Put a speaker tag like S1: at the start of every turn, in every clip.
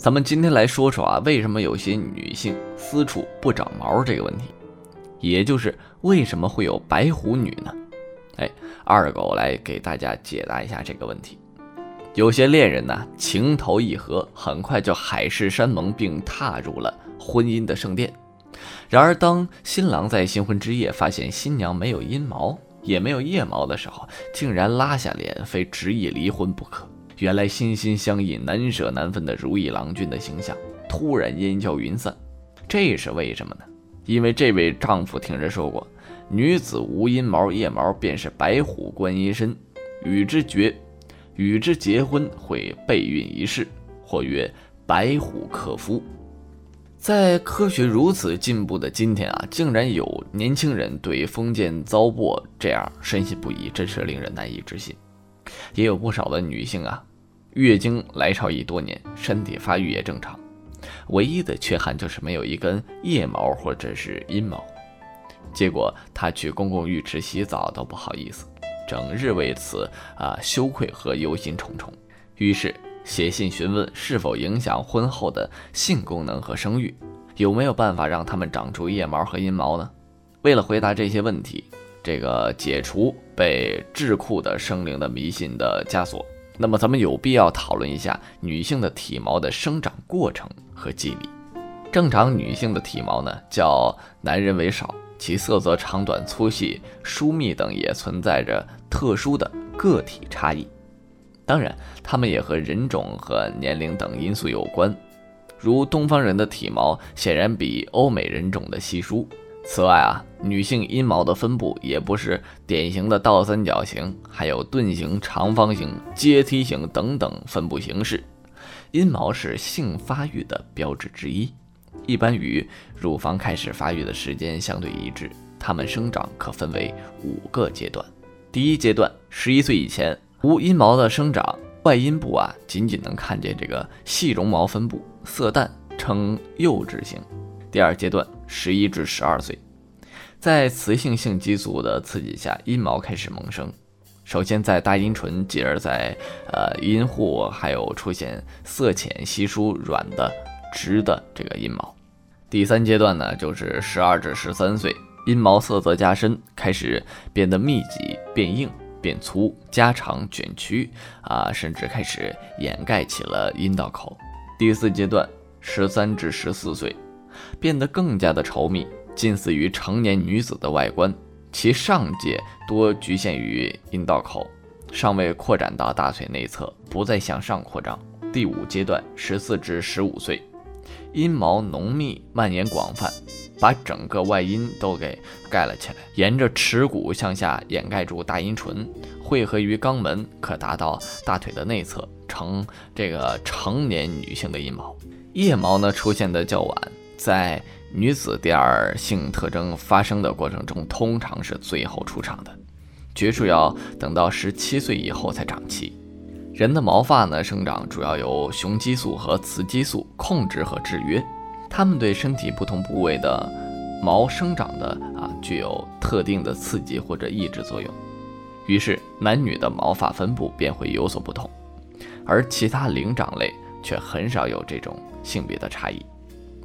S1: 咱们今天来说说啊，为什么有些女性私处不长毛这个问题，也就是为什么会有白狐女呢？哎，二狗来给大家解答一下这个问题。有些恋人呢，情投意合，很快就海誓山盟，并踏入了婚姻的圣殿。然而，当新郎在新婚之夜发现新娘没有阴毛，也没有腋毛的时候，竟然拉下脸，非执意离婚不可。原来心心相印、难舍难分的如意郎君的形象突然烟消云散，这是为什么呢？因为这位丈夫听人说过，女子无阴毛、腋毛便是白虎观音身，与之绝，与之结婚会备孕一世，或曰白虎克夫。在科学如此进步的今天啊，竟然有年轻人对封建糟粕这样深信不疑，真是令人难以置信。也有不少的女性啊。月经来潮已多年，身体发育也正常，唯一的缺憾就是没有一根腋毛或者是阴毛。结果她去公共浴池洗澡都不好意思，整日为此啊羞愧和忧心忡忡。于是写信询问是否影响婚后的性功能和生育，有没有办法让他们长出腋毛和阴毛呢？为了回答这些问题，这个解除被智库的生灵的迷信的枷锁。那么，咱们有必要讨论一下女性的体毛的生长过程和机理。正常女性的体毛呢，较男人为少，其色泽长短、粗细、疏密等也存在着特殊的个体差异。当然，它们也和人种和年龄等因素有关。如东方人的体毛显然比欧美人种的稀疏。此外啊，女性阴毛的分布也不是典型的倒三角形，还有盾形、长方形、阶梯形等等分布形式。阴毛是性发育的标志之一，一般与乳房开始发育的时间相对一致。它们生长可分为五个阶段。第一阶段，十一岁以前无阴毛的生长，外阴部啊仅仅能看见这个细绒毛分布，色淡，呈幼稚型。第二阶段，十一至十二岁，在雌性性激素的刺激下，阴毛开始萌生。首先在大阴唇，继而在呃阴户，还有出现色浅、稀疏、软的、直的这个阴毛。第三阶段呢，就是十二至十三岁，阴毛色泽加深，开始变得密集、变硬、变粗、加长、卷曲啊，甚至开始掩盖起了阴道口。第四阶段，十三至十四岁。变得更加的稠密，近似于成年女子的外观。其上界多局限于阴道口，尚未扩展到大腿内侧，不再向上扩张。第五阶段，十四至十五岁，阴毛浓密，蔓延广泛，把整个外阴都给盖了起来，沿着耻骨向下掩盖住大阴唇，汇合于肛门，可达到大腿的内侧，成这个成年女性的阴毛。腋毛呢，出现的较晚。在女子第二性特征发生的过程中，通常是最后出场的，绝数要等到十七岁以后才长齐。人的毛发呢，生长主要由雄激素和雌激素控制和制约，它们对身体不同部位的毛生长的啊，具有特定的刺激或者抑制作用。于是，男女的毛发分布便会有所不同，而其他灵长类却很少有这种性别的差异。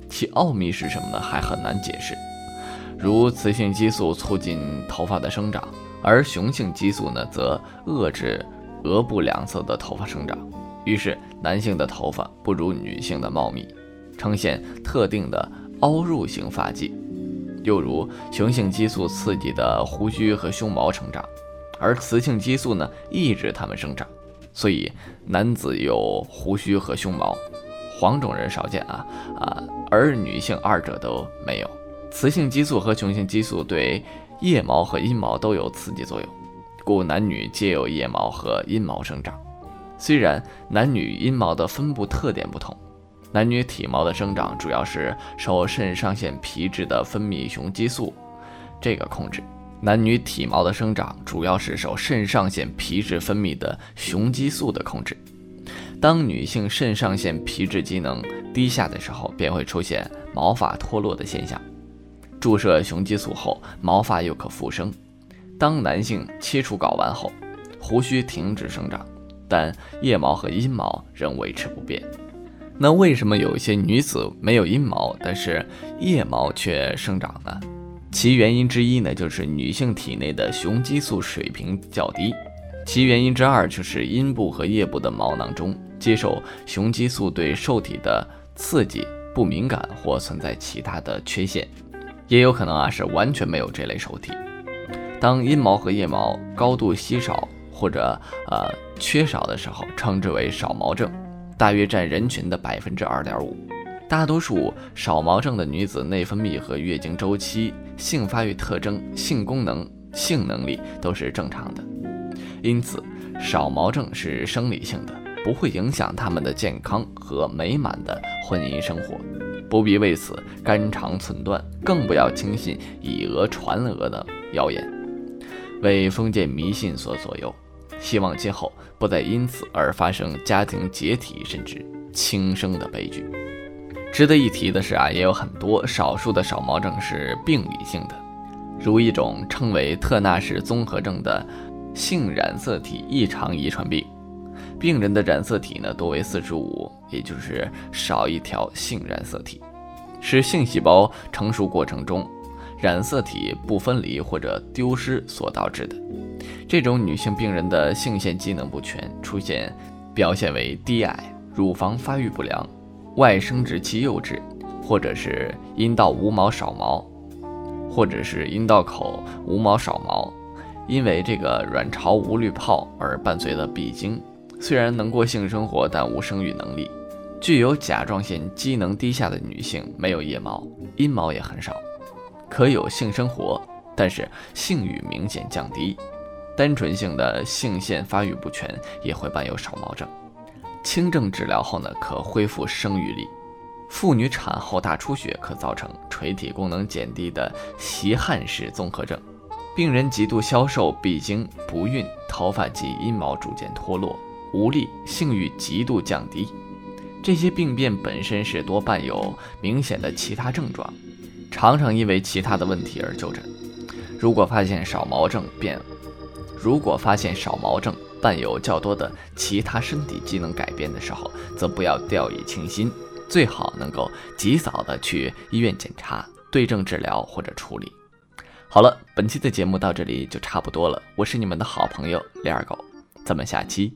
S1: 其奥秘是什么呢？还很难解释。如雌性激素促进头发的生长，而雄性激素呢，则遏制额部两侧的头发生长。于是，男性的头发不如女性的茂密，呈现特定的凹入型发髻。又如雄性激素刺激的胡须和胸毛成长，而雌性激素呢，抑制它们生长。所以，男子有胡须和胸毛。黄种人少见啊啊，而女性二者都没有。雌性激素和雄性激素对腋毛和阴毛都有刺激作用，故男女皆有腋毛和阴毛生长。虽然男女阴毛的分布特点不同，男女体毛的生长主要是受肾上腺皮质的分泌雄激素这个控制。男女体毛的生长主要是受肾上腺皮质分泌的雄激素的控制。当女性肾上腺皮质机能低下的时候，便会出现毛发脱落的现象。注射雄激素后，毛发又可复生。当男性切除睾丸后，胡须停止生长，但腋毛和阴毛仍维持不变。那为什么有些女子没有阴毛，但是腋毛却生长呢？其原因之一呢，就是女性体内的雄激素水平较低；其原因之二就是阴部和腋部的毛囊中接受雄激素对受体的刺激不敏感，或存在其他的缺陷。也有可能啊是完全没有这类受体。当阴毛和腋毛高度稀少或者呃缺少的时候，称之为少毛症，大约占人群的百分之二点五。大多数少毛症的女子内分泌和月经周期、性发育特征、性功能、性能力都是正常的，因此少毛症是生理性的，不会影响他们的健康和美满的婚姻生活，不必为此肝肠寸断，更不要轻信以讹传讹的谣言，为封建迷信所左右。希望今后不再因此而发生家庭解体甚至轻生的悲剧。值得一提的是啊，也有很多少数的少毛症是病理性的，如一种称为特纳氏综合症的性染色体异常遗传病。病人的染色体呢多为四十五，也就是少一条性染色体，是性细胞成熟过程中染色体不分离或者丢失所导致的。这种女性病人的性腺机能不全，出现表现为低矮、乳房发育不良。外生殖器幼稚，或者是阴道无毛少毛，或者是阴道口无毛少毛，因为这个卵巢无滤泡而伴随的闭经，虽然能过性生活，但无生育能力。具有甲状腺机能低下的女性没有腋毛，阴毛也很少，可有性生活，但是性欲明显降低。单纯性的性腺发育不全也会伴有少毛症。轻症治疗后呢，可恢复生育力。妇女产后大出血可造成垂体功能减低的袭汗式综合症，病人极度消瘦、闭经、不孕，头发及阴毛逐渐脱落，无力，性欲极度降低。这些病变本身是多伴有明显的其他症状，常常因为其他的问题而就诊。如果发现少毛症，便如果发现少毛症。伴有较多的其他身体机能改变的时候，则不要掉以轻心，最好能够及早的去医院检查、对症治疗或者处理。好了，本期的节目到这里就差不多了，我是你们的好朋友李二狗，咱们下期